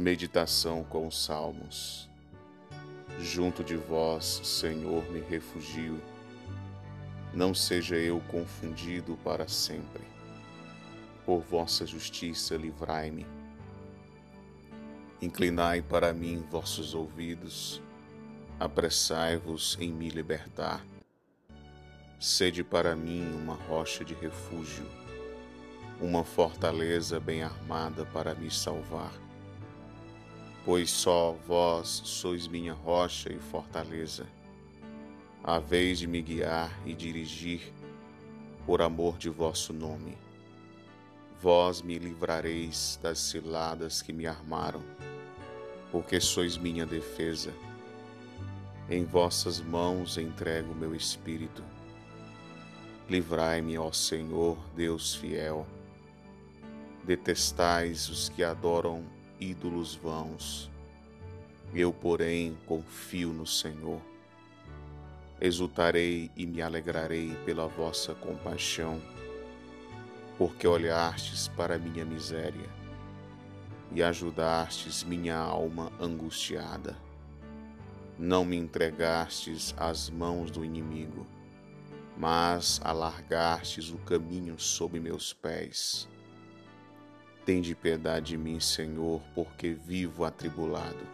Meditação com os Salmos. Junto de vós, Senhor, me refugio. Não seja eu confundido para sempre. Por vossa justiça, livrai-me. Inclinai para mim vossos ouvidos, apressai-vos em me libertar. Sede para mim uma rocha de refúgio, uma fortaleza bem armada para me salvar pois só vós sois minha rocha e fortaleza. A vez de me guiar e dirigir, por amor de vosso nome. Vós me livrareis das ciladas que me armaram, porque sois minha defesa. Em vossas mãos entrego meu espírito. Livrai-me, ó Senhor, Deus fiel. Detestais os que adoram ídolos vãos. Eu, porém, confio no Senhor. Exultarei e me alegrarei pela vossa compaixão, porque olhastes para minha miséria e ajudastes minha alma angustiada. Não me entregastes às mãos do inimigo, mas alargastes o caminho sob meus pés. Tende piedade de mim, Senhor, porque vivo atribulado.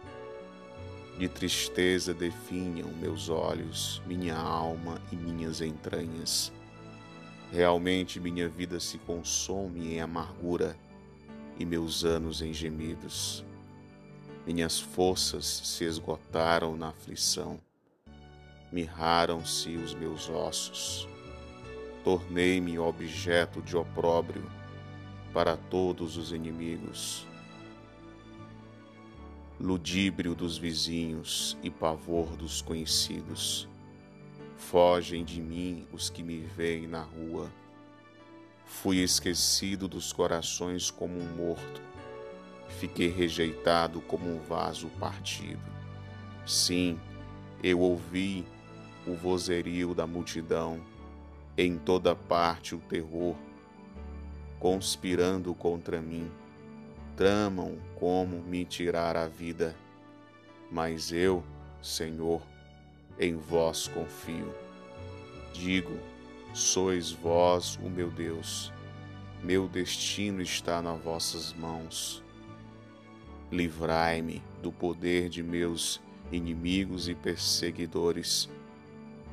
De tristeza definham meus olhos, minha alma e minhas entranhas. Realmente minha vida se consome em amargura e meus anos em gemidos. Minhas forças se esgotaram na aflição, mirraram-se os meus ossos. Tornei-me objeto de opróbrio para todos os inimigos. Ludíbrio dos vizinhos e pavor dos conhecidos. Fogem de mim os que me veem na rua. Fui esquecido dos corações como um morto. Fiquei rejeitado como um vaso partido. Sim, eu ouvi o vozerio da multidão, em toda parte o terror conspirando contra mim, tramam como me tirar a vida. Mas eu, Senhor, em vós confio. Digo, sois vós o meu Deus, meu destino está nas vossas mãos. Livrai-me do poder de meus inimigos e perseguidores.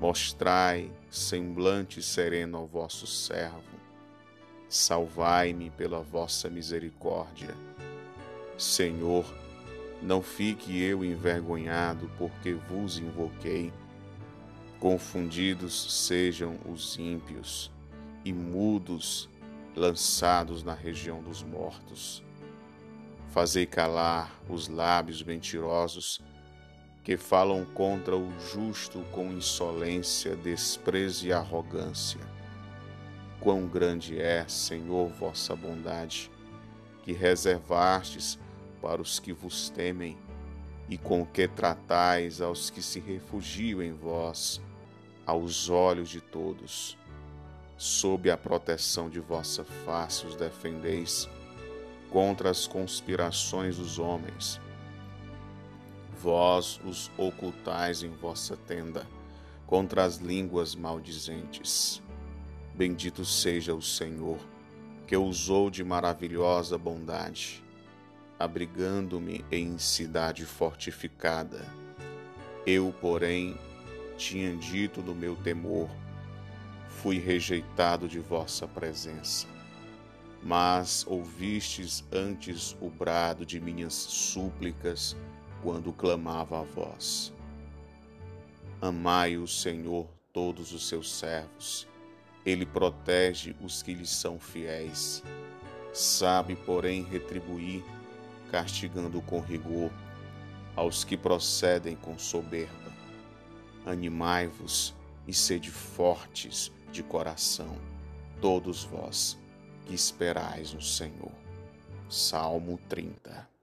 Mostrai semblante sereno ao vosso servo salvai-me pela vossa misericórdia. Senhor, não fique eu envergonhado, porque vos invoquei. Confundidos sejam os ímpios e mudos lançados na região dos mortos. Fazei calar os lábios mentirosos que falam contra o justo com insolência, desprezo e arrogância Quão grande é, Senhor, vossa bondade, que reservastes para os que vos temem, e com que tratais aos que se refugiam em vós, aos olhos de todos. Sob a proteção de vossa face os defendeis contra as conspirações dos homens. Vós os ocultais em vossa tenda contra as línguas maldizentes. Bendito seja o Senhor, que usou de maravilhosa bondade, abrigando-me em cidade fortificada. Eu, porém, tinha dito no meu temor, fui rejeitado de vossa presença. Mas ouvistes antes o brado de minhas súplicas quando clamava a vós. Amai o Senhor todos os seus servos ele protege os que lhe são fiéis. Sabe, porém, retribuir, castigando com rigor aos que procedem com soberba. Animai-vos e sede fortes de coração, todos vós que esperais no Senhor. Salmo 30